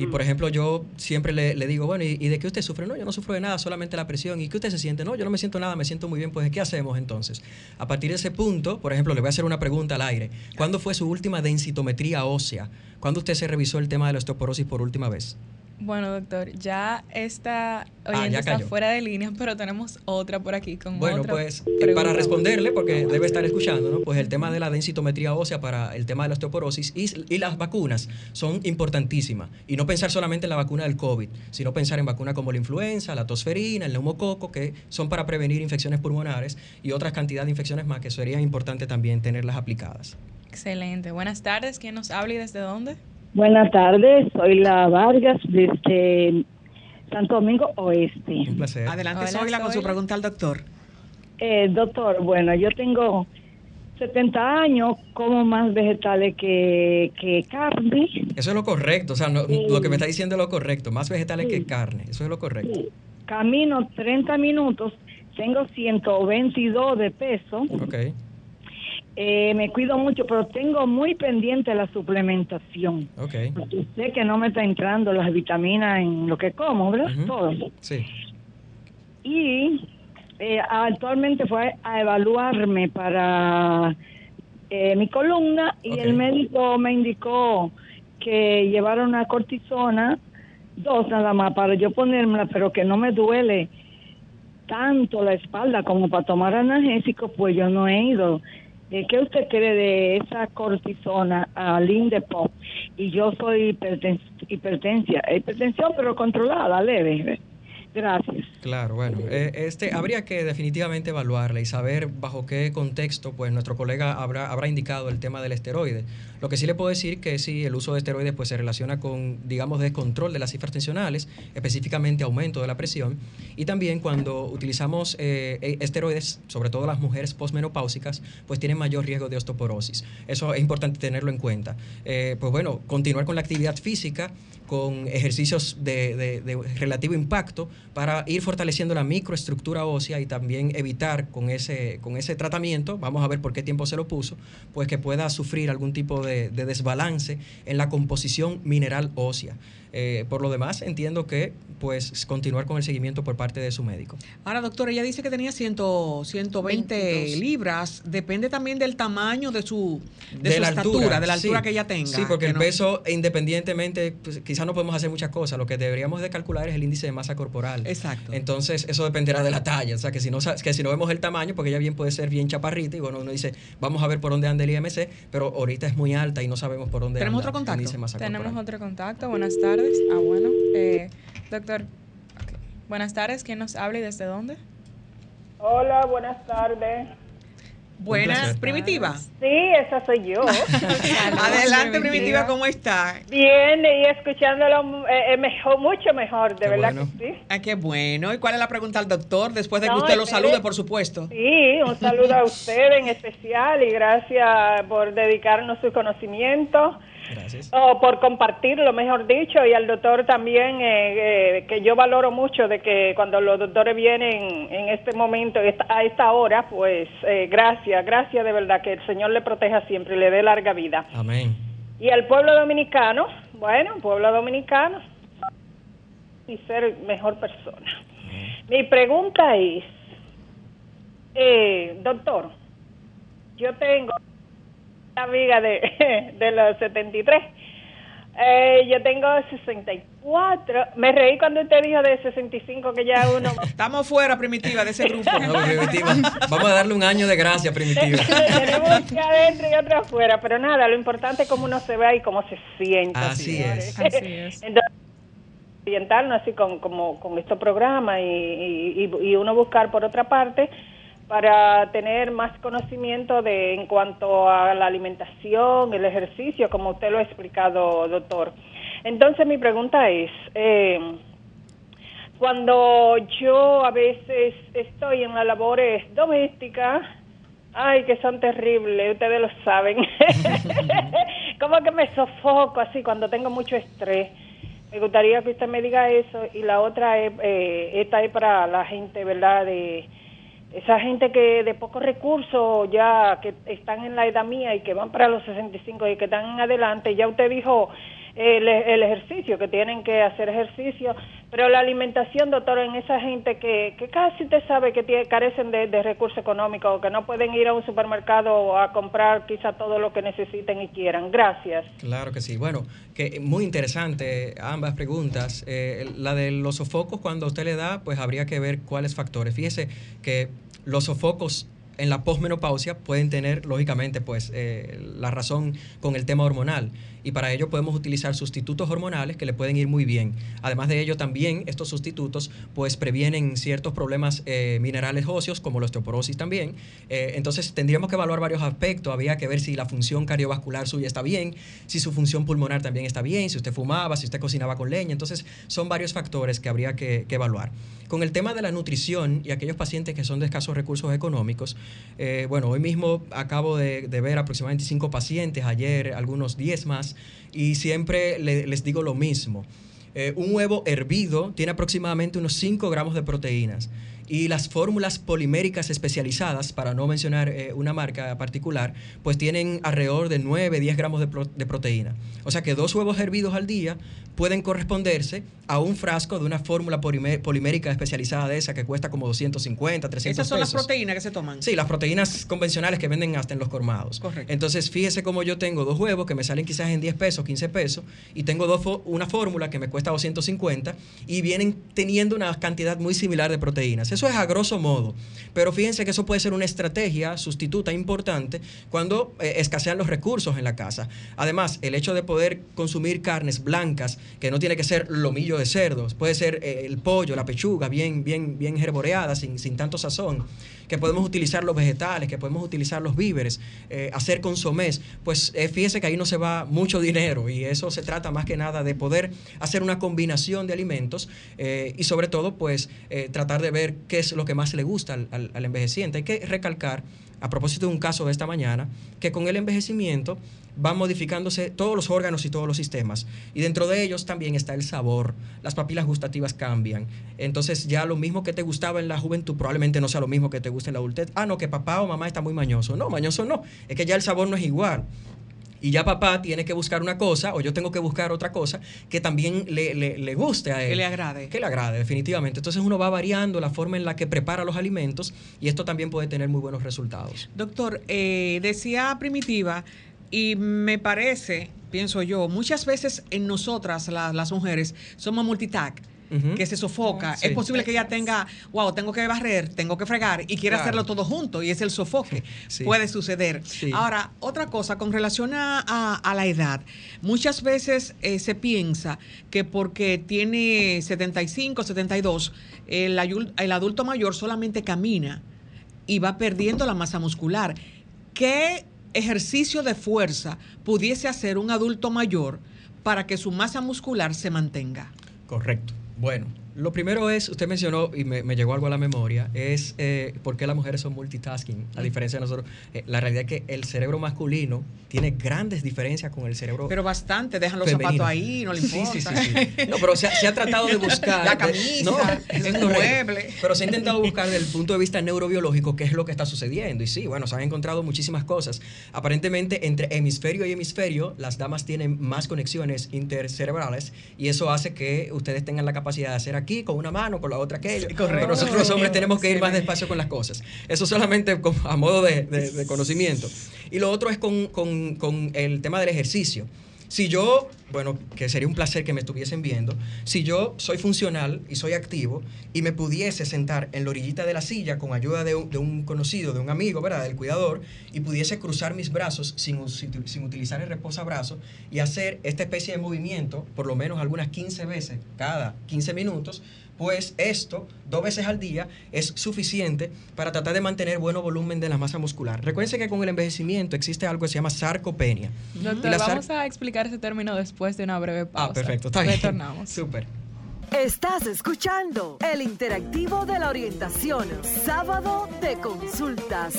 Y por ejemplo, yo siempre le, digo, bueno, ¿y, de qué usted sufre? No, yo no sufro de nada, solamente la presión. ¿Y qué usted se siente? No, yo no me siento nada, me siento muy bien. Pues, ¿qué hacemos entonces? A partir de ese punto, por ejemplo, le voy a hacer una pregunta al aire. ¿Cuándo fue su última densitometría ósea? ¿Cuándo usted se revisó el tema de la osteoporosis por última vez? Bueno, doctor, ya está ah, oyente está fuera de línea, pero tenemos otra por aquí con Bueno, pues eh, para responderle, porque debe estar escuchando, ¿no? pues el tema de la densitometría ósea para el tema de la osteoporosis y, las vacunas son importantísimas. Y no pensar solamente en la vacuna del COVID, sino pensar en vacunas como la influenza, la tosferina, el neumococo, que son para prevenir infecciones pulmonares y otras cantidades de infecciones más que sería importante también tenerlas aplicadas. Excelente. Buenas tardes. ¿Quién nos habla y desde dónde? Buenas tardes, soy la Vargas desde Santo Domingo Oeste. Un placer. Adelante, Hola, con su pregunta al doctor. Eh, doctor, bueno, yo tengo 70 años, como más vegetales que, que carne. Eso es lo correcto, o sea, lo que me está diciendo es lo correcto, más vegetales que carne, eso es lo correcto. Camino 30 minutos, tengo 122 de peso. Ok eh, me cuido mucho, pero tengo muy pendiente la suplementación. Okay. Porque sé que no me está entrando las vitaminas en lo que como, ¿verdad? Todo. Sí. Y eh, actualmente fue a evaluarme para eh, mi columna y el médico me indicó que llevara una cortisona, dos nada más, para yo ponérmela, pero que no me duele tanto la espalda como para tomar analgésicos, pues yo no he ido. Eh, ¿Qué usted cree de esa cortisona al Lindepop? Y yo soy hipertensia, hipertensión pero controlada, leve. Gracias. Claro, bueno, eh, este habría que definitivamente evaluarla y saber bajo qué contexto, pues nuestro colega habrá, habrá indicado el tema del esteroide. Lo que sí le puedo decir que sí, el uso de esteroides pues se relaciona con, digamos, descontrol de las cifras tensionales, específicamente aumento de la presión, y también cuando utilizamos eh, e, esteroides, sobre todo las mujeres postmenopáusicas, pues tienen mayor riesgo de osteoporosis. Eso es importante tenerlo en cuenta. Eh, pues bueno, continuar con la actividad física, con ejercicios de, relativo impacto para ir fortaleciendo la microestructura ósea y también evitar con ese, con ese tratamiento, vamos a ver por qué tiempo se lo puso, pues que pueda sufrir algún tipo de desbalance en la composición mineral ósea. Eh, por lo demás, entiendo que pues continuar con el seguimiento por parte de su médico. Ahora, doctor, ella dice que tenía 100, 120 libras. Depende también del tamaño de su, de, su estatura, de la altura que ella tenga. Sí, porque el peso, independientemente, pues, quizás no podemos hacer muchas cosas. Lo que deberíamos de calcular es el índice de masa corporal. Exacto. Entonces, eso dependerá de la talla. O sea, que si no, que si no vemos el tamaño, porque ella bien puede ser bien chaparrita y bueno, uno dice, vamos a ver por dónde anda el IMC, pero ahorita es muy alta y no sabemos por dónde ¿Tenemos anda otro contacto? el índice de masa Tenemos otro contacto. Buenas tardes. Ah, bueno. Eh, doctor, buenas tardes. ¿Quién nos habla y desde dónde? Hola, buenas tardes. Buenas, Primitiva. Sí, esa soy yo. Adelante, Primitiva. ¿cómo está? Bien, y escuchándolo eh, eh, mejor, mucho mejor, de verdad que sí. Ah, qué bueno. ¿Y cuál es la pregunta al doctor? Después de que usted lo salude, por supuesto. Sí, un saludo a usted en especial y gracias por dedicarnos su conocimiento o por compartirlo, mejor dicho, y al doctor también, eh, eh, que yo valoro mucho de que cuando los doctores vienen en este momento, a esta hora, pues eh, gracias, gracias de verdad, que el Señor le proteja siempre y le dé larga vida. Amén. Y al pueblo dominicano, bueno, pueblo dominicano, y ser mejor persona. Mi pregunta es, doctor, yo tengo amiga de, de los 73. Eh, yo tengo 64. Me reí cuando usted dijo de 65 que ya uno... Estamos fuera, Primitiva, de ese grupo. Vamos a darle un año de gracia, Primitiva. Tenemos que adentro y otro afuera. Pero nada, lo importante es cómo uno se ve y cómo se siente. Así es. Así es. Entonces, orientarnos así con, como, con estos programas y, y, y uno buscar por otra parte para tener más conocimiento de en cuanto a la alimentación, el ejercicio, como usted lo ha explicado, doctor. Entonces mi pregunta es, eh, cuando yo a veces estoy en las labores domésticas, ay, que son terribles, ustedes lo saben, como que me sofoco así cuando tengo mucho estrés. Me gustaría que usted me diga eso y la otra es, eh, esta es para la gente, ¿verdad? De esa gente que de pocos recursos ya que están en la edad mía y que van para los 65 y que están en adelante, ya usted dijo el, el, ejercicio, que tienen que hacer ejercicio, pero la alimentación, doctor, en esa gente que, que casi usted sabe que carecen de, recursos económicos, que no pueden ir a un supermercado a comprar quizá todo lo que necesiten y quieran. Gracias. Claro que sí. Bueno, que muy interesante ambas preguntas. Eh, la de los sofocos, cuando usted le da, pues habría que ver cuáles factores. Fíjese que los sofocos en la posmenopausia pueden tener, lógicamente, pues eh, la razón con el tema hormonal y para ello podemos utilizar sustitutos hormonales que le pueden ir muy bien. Además de ello, también estos sustitutos pues previenen ciertos problemas eh, minerales óseos como la osteoporosis también. Eh, entonces tendríamos que evaluar varios aspectos. Había que ver si la función cardiovascular suya está bien, si su función pulmonar también está bien, si usted fumaba, si usted cocinaba con leña. Entonces son varios factores que habría que, evaluar. Con el tema de la nutrición y aquellos pacientes que son de escasos recursos económicos, eh, bueno, hoy mismo acabo de, ver aproximadamente cinco pacientes, ayer algunos 10 más y siempre les digo lo mismo. Eh, un huevo hervido tiene aproximadamente unos 5 gramos de proteínas y las fórmulas poliméricas especializadas, para no mencionar eh, una marca particular, pues tienen alrededor de 9, 10 gramos de, proteína. O sea que dos huevos hervidos al día pueden corresponderse a un frasco de una fórmula polimérica especializada de esa que cuesta como 250, 300 Esas son las proteínas que se toman. Sí, las proteínas convencionales que venden hasta en los colmados. Correcto. Entonces, fíjese cómo yo tengo dos huevos que me salen quizás en 10 pesos, 15 pesos, y tengo dos una fórmula que me cuesta 250 y vienen teniendo una cantidad muy similar de proteínas. Eso es a grosso modo. Pero fíjense que eso puede ser una estrategia sustituta importante cuando eh, escasean los recursos en la casa. Además, el hecho de poder consumir carnes blancas, que no tiene que ser lomillo de cerdos, puede ser eh, el pollo, la pechuga, bien, bien, bien herboreada, sin, sin tanto sazón que podemos utilizar los vegetales, que podemos utilizar los víveres, eh, hacer consomés, pues eh, fíjese que ahí no se va mucho dinero y eso se trata más que nada de poder hacer una combinación de alimentos eh, y sobre todo pues tratar de ver qué es lo que más le gusta al, al envejeciente. Hay que recalcar a propósito de un caso de esta mañana, que con el envejecimiento van modificándose todos los órganos y todos los sistemas. Y dentro de ellos también está el sabor. Las papilas gustativas cambian. Entonces ya lo mismo que te gustaba en la juventud probablemente no sea lo mismo que te guste en la adultez. Ah, no, que papá o mamá está muy mañoso. No, mañoso no. Es que ya el sabor no es igual y ya papá tiene que buscar una cosa o yo tengo que buscar otra cosa que también le, guste a él. Que le agrade. Que le agrade, definitivamente. Entonces uno va variando la forma en la que prepara los alimentos y esto también puede tener muy buenos resultados. Doctor, eh, decía Primitiva y me parece, pienso yo, muchas veces en nosotras, las mujeres, somos multitask que se sofoca. Es posible que ella tenga, wow, tengo que barrer, tengo que fregar y quiere hacerlo todo junto y es el sofoque. Puede suceder. Ahora, otra cosa, con relación a, la edad, muchas veces eh, se piensa que porque tiene 75, 72, el, el adulto mayor solamente camina y va perdiendo la masa muscular. ¿Qué ejercicio de fuerza pudiese hacer un adulto mayor para que su masa muscular se mantenga? Correcto. Bueno, lo primero es, usted mencionó y me, llegó algo a la memoria, es eh, por qué las mujeres son multitasking, a diferencia de nosotros. Eh, la realidad es que el cerebro masculino tiene grandes diferencias con el cerebro Pero bastante, dejan los zapatos ahí, no le importa. Sí, sí, sí, No, pero se, ha tratado de buscar... la camisa, el mueble. Pero se ha intentado buscar desde el punto de vista neurobiológico qué es lo que está sucediendo. Y sí, bueno, se han encontrado muchísimas cosas. Aparentemente, entre hemisferio y hemisferio, las damas tienen más conexiones intercerebrales y eso hace que ustedes tengan la capacidad de hacer aquí con una mano, con la otra aquello. Pero nosotros los hombres tenemos que ir más despacio con las cosas. Eso solamente a modo de, conocimiento. Y lo otro es con, con el tema del ejercicio. Si yo, bueno, que sería un placer que me estuviesen viendo, si yo soy funcional y soy activo y me pudiese sentar en la orillita de la silla con ayuda de un, conocido, de un amigo, ¿verdad? Del cuidador, y pudiese cruzar mis brazos sin, sin utilizar el reposabrazo y hacer esta especie de movimiento, por lo menos algunas 15 veces cada 15 minutos, pues esto, dos veces al día, es suficiente para tratar de mantener bueno volumen de la masa muscular. Recuerden que con el envejecimiento existe algo que se llama sarcopenia. Doctor, vamos a explicar ese término después de una breve ah, pausa. Ah, perfecto, está bien. Retornamos. Súper. Estás escuchando el interactivo de la orientación, sábado de consultas.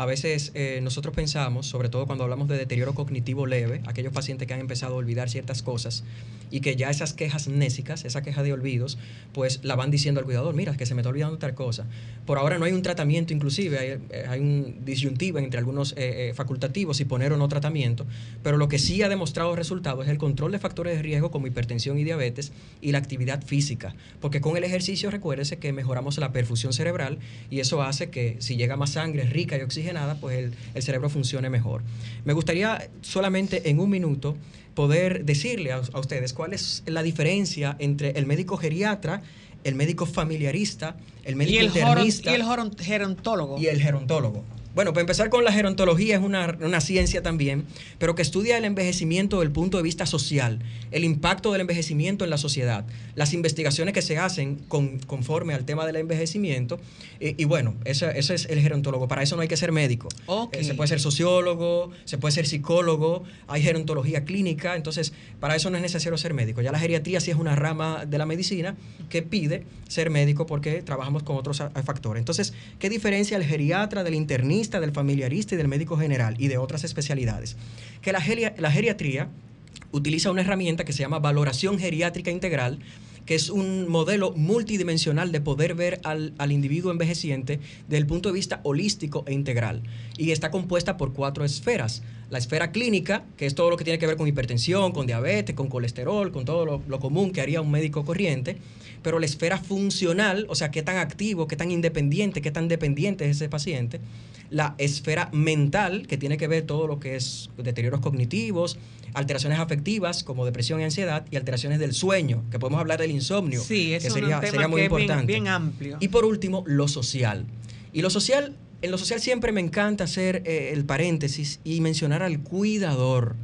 A veces eh, nosotros pensamos, sobre todo cuando hablamos de deterioro cognitivo leve, aquellos pacientes que han empezado a olvidar ciertas cosas y que ya esas quejas nésicas, esa queja de olvidos, pues la van diciendo al cuidador, mira, que se me está olvidando tal cosa. Por ahora no hay un tratamiento, inclusive hay, eh, un disyuntivo entre algunos eh, facultativos y poner o no tratamiento, pero lo que sí ha demostrado resultados es el control de factores de riesgo como hipertensión y diabetes y la actividad física, porque con el ejercicio recuérdese que mejoramos la perfusión cerebral y eso hace que si llega más sangre rica y oxigenada, pues el, cerebro funcione mejor. Me gustaría solamente en un minuto poder decirle a, ustedes cuál es la diferencia entre el médico geriatra, el médico familiarista, el médico internista y el gerontólogo. Y el gerontólogo. Bueno, para empezar con la gerontología es una, ciencia también, pero que estudia el envejecimiento desde el punto de vista social, el impacto del envejecimiento en la sociedad, las investigaciones que se hacen conforme al tema del envejecimiento. y bueno, ese, es el gerontólogo. Para eso no hay que ser médico. Eh, se puede ser sociólogo, se puede ser psicólogo, hay gerontología clínica, entonces para eso no es necesario ser médico. Ya la geriatría sí es una rama de la medicina que pide ser médico porque trabajamos con otros factores. Entonces, ¿qué diferencia el geriatra del internista? Del familiarista y del médico general y de otras especialidades. Que la, geriatría utiliza una herramienta que se llama valoración geriátrica integral, que es un modelo multidimensional de poder ver al, al, individuo envejeciente desde el punto de vista holístico e integral. Y está compuesta por cuatro esferas. La esfera clínica, que es todo lo que tiene que ver con hipertensión, con diabetes, con colesterol, con todo lo, lo común que haría un médico corriente pero la esfera funcional, o sea, qué tan activo, qué tan independiente, qué tan dependiente es ese paciente, la esfera mental, que tiene que ver todo lo que es deterioros cognitivos, alteraciones afectivas como depresión y ansiedad, y alteraciones del sueño, que podemos hablar del insomnio, sí, que sería, sería muy importante. Bien, amplio. Y por último, lo social. Y lo social, en lo social siempre me encanta hacer eh, el paréntesis y mencionar al cuidador.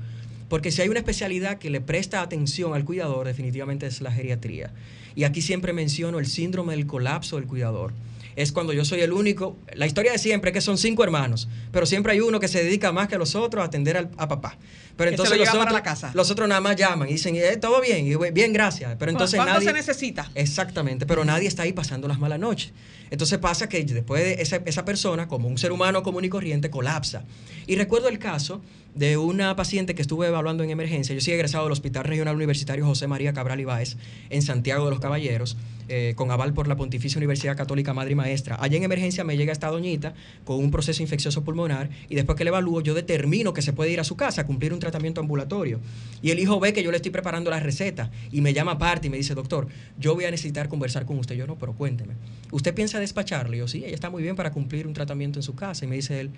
Porque si hay una especialidad que le presta atención al cuidador, definitivamente es la geriatría. Y aquí siempre menciono el síndrome del colapso del cuidador. Es cuando yo soy el único, la historia de siempre es que son cinco hermanos, pero siempre hay uno que se dedica más que los otros a atender a papá. Pero entonces los, otros, la casa. los otros nada más llaman y dicen, eh, todo bien, y, bien, gracias. Pero entonces ¿Cuánto nadie, se necesita? Exactamente, pero nadie está ahí pasando las malas noches. Entonces pasa que después de esa, esa persona, como un ser humano común y corriente, colapsa. Y recuerdo el caso de una paciente que estuve evaluando en emergencia. Yo soy egresado del Hospital Regional Universitario José María Cabral Ibáez en Santiago de los Caballeros, eh, con aval por la Pontificia Universidad Católica Madre y Maestra. Allá en emergencia me llega esta doñita con un proceso infeccioso pulmonar y después que le evalúo yo determino que se puede ir a su casa a cumplir un tratamiento ambulatorio. Y el hijo ve que yo le estoy preparando la receta y me llama aparte y me dice, doctor, yo voy a necesitar conversar con usted. Yo no, pero cuénteme. ¿Usted piensa despacharle? Yo sí, ella está muy bien para cumplir un tratamiento en su casa. Y me dice él,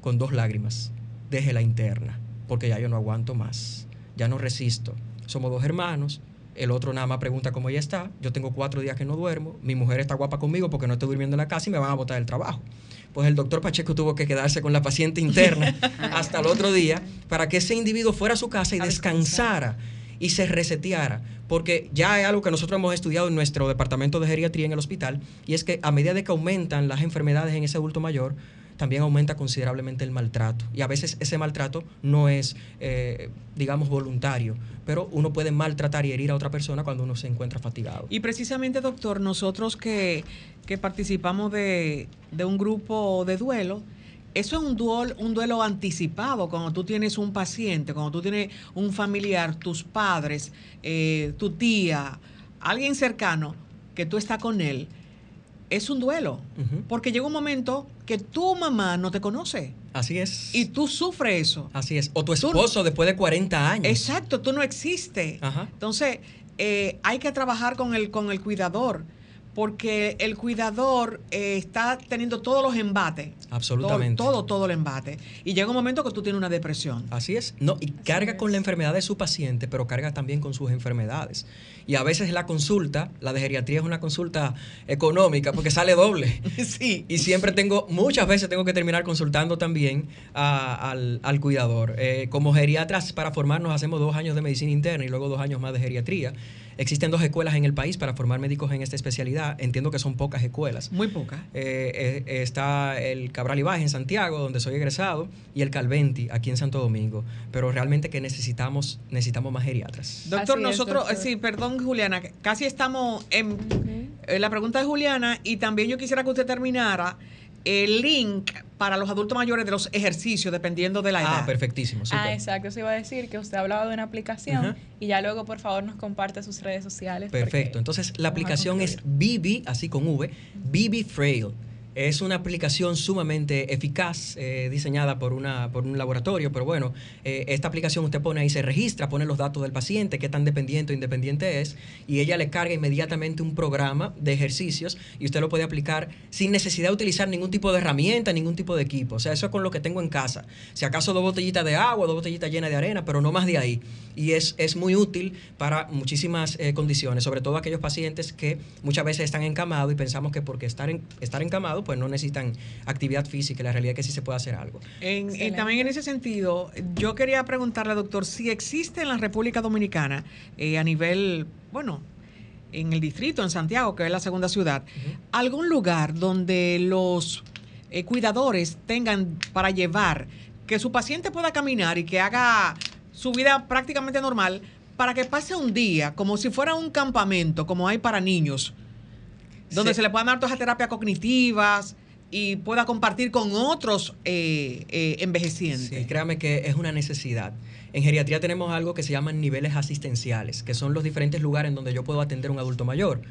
con dos lágrimas la interna, porque ya yo no aguanto más, ya no resisto. Somos dos hermanos, el otro nada más pregunta cómo ella está, yo tengo cuatro días que no duermo, mi mujer está guapa conmigo porque no estoy durmiendo en la casa y me van a botar el trabajo. Pues el doctor Pacheco tuvo que quedarse con la paciente interna hasta el otro día para que ese individuo fuera a su casa y descansara y se reseteara, porque ya es algo que nosotros hemos estudiado en nuestro departamento de geriatría en el hospital, y es que a medida de que aumentan las enfermedades en ese adulto mayor, también aumenta considerablemente el maltrato. Y a veces ese maltrato no es, eh, digamos, voluntario, pero uno puede maltratar y herir a otra persona cuando uno se encuentra fatigado. Y precisamente, doctor, nosotros que, participamos de, un grupo de duelo, eso es un duelo, un duelo anticipado cuando tú tienes un paciente, cuando tú tienes un familiar, tus padres, eh, tu tía, alguien cercano, que tú estás con él es un duelo. Porque llega un momento que tu mamá no te conoce. Así es. Y tú sufres eso. Así es. O tu esposo después de 40 años. Exacto, tú no existes. Entonces, eh, hay que trabajar con el, con el cuidador porque el cuidador eh, está teniendo todos los embates. Absolutamente. Todo, todo, el embate. Y llega un momento que tú tienes una depresión. Así es. No, y carga con la enfermedad de su paciente, pero carga también con sus enfermedades. Y a veces la consulta, la de geriatría es una consulta económica porque sale doble. sí. Y siempre tengo, muchas veces tengo que terminar consultando también al, cuidador. Eh, como geriatras, para formarnos hacemos dos años de medicina interna y luego dos años más de geriatría. Existen dos escuelas en el país para formar médicos en esta especialidad. Entiendo que son pocas escuelas. Muy pocas. Eh, eh, está el Cabral Ibáez en Santiago, donde soy egresado, y el Calventi aquí en Santo Domingo. Pero realmente que necesitamos, necesitamos más geriatras. Doctor, nosotros, sí, perdón Juliana, casi estamos en... Eh, la pregunta de Juliana y también yo quisiera que usted terminara el link para los adultos mayores de los ejercicios, dependiendo de la edad. Ah, perfectísimo. Ah, exacto. Eso iba a decir que usted hablaba de una aplicación y ya luego, por favor, nos comparte sus redes sociales. Perfecto. Entonces, la aplicación es BB, así con V, BB Frail. Es una aplicación sumamente eficaz, eh, diseñada por, una, por un laboratorio, pero bueno, eh, esta aplicación usted pone ahí, se registra, pone los datos del paciente, qué tan dependiente o independiente es, y ella le carga inmediatamente un programa de ejercicios y usted lo puede aplicar sin necesidad de utilizar ningún tipo de herramienta, ningún tipo de equipo. O sea, eso es con lo que tengo en casa. Si acaso dos botellitas de agua, dos botellitas llenas de arena, pero no más de ahí. Y es, es muy útil para muchísimas eh, condiciones, sobre todo aquellos pacientes que muchas veces están encamados y pensamos que porque estar, en, estar pues no necesitan actividad física. La realidad es que sí se puede hacer algo. y también en ese sentido, yo quería preguntarle, doctor, si existe en la República Dominicana, eh, a nivel, bueno, en el distrito, en Santiago, que es la segunda ciudad, algún lugar donde los eh, cuidadores tengan para llevar que su paciente pueda caminar y que haga su vida prácticamente normal para que pase un día como si fuera un campamento, como hay para niños, donde se, le puedan dar todas las terapias cognitivas y pueda compartir con otros eh, eh, envejecientes. Sí, créame que es una necesidad. En geriatría tenemos algo que se llaman niveles asistenciales, que son los diferentes lugares en donde yo puedo atender a un adulto mayor.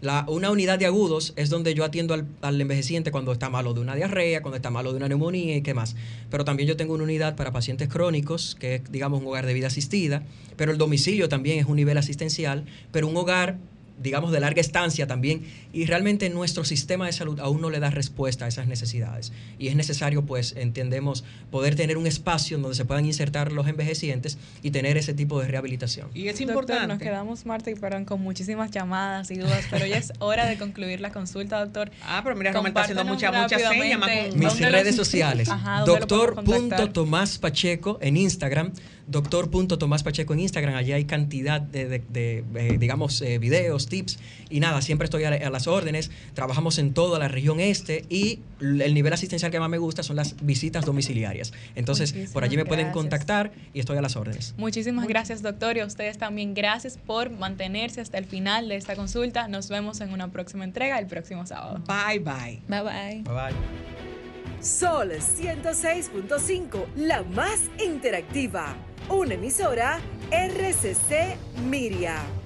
La, una unidad de agudos es donde yo atiendo al, al, envejeciente cuando está malo de una diarrea, cuando está malo de una neumonía y qué más. Pero también yo tengo una unidad para pacientes crónicos, que es, digamos, un hogar de vida asistida. Pero el domicilio también es un nivel asistencial, pero un hogar digamos, de larga estancia también, y realmente nuestro sistema de salud aún no le da respuesta a esas necesidades. Y es necesario, pues, entendemos, poder tener un espacio en donde se puedan insertar los envejecientes y tener ese tipo de rehabilitación. Y es importante. nos quedamos, Marta y Perón, con muchísimas llamadas y dudas, pero ya es hora de concluir la consulta, doctor. Ah, pero mira, Romel está haciendo mucha, mucha señas. Mis redes sociales, doctor.tomás Pacheco en Instagram, doctor.tomáspacheco en Instagram, allí hay cantidad de, eh, digamos, eh, videos, tips y nada, siempre estoy a, las órdenes, trabajamos en toda la región este y el nivel asistencial que más me gusta son las visitas domiciliarias. Entonces, por allí me pueden contactar y estoy a las órdenes. Muchísimas gracias, doctor, y a ustedes también gracias por mantenerse hasta el final de esta consulta. Nos vemos en una próxima entrega el próximo sábado. Bye, bye. Bye, bye. Bye, bye. Sol 106.5, la más interactiva una emisora RCC Miria.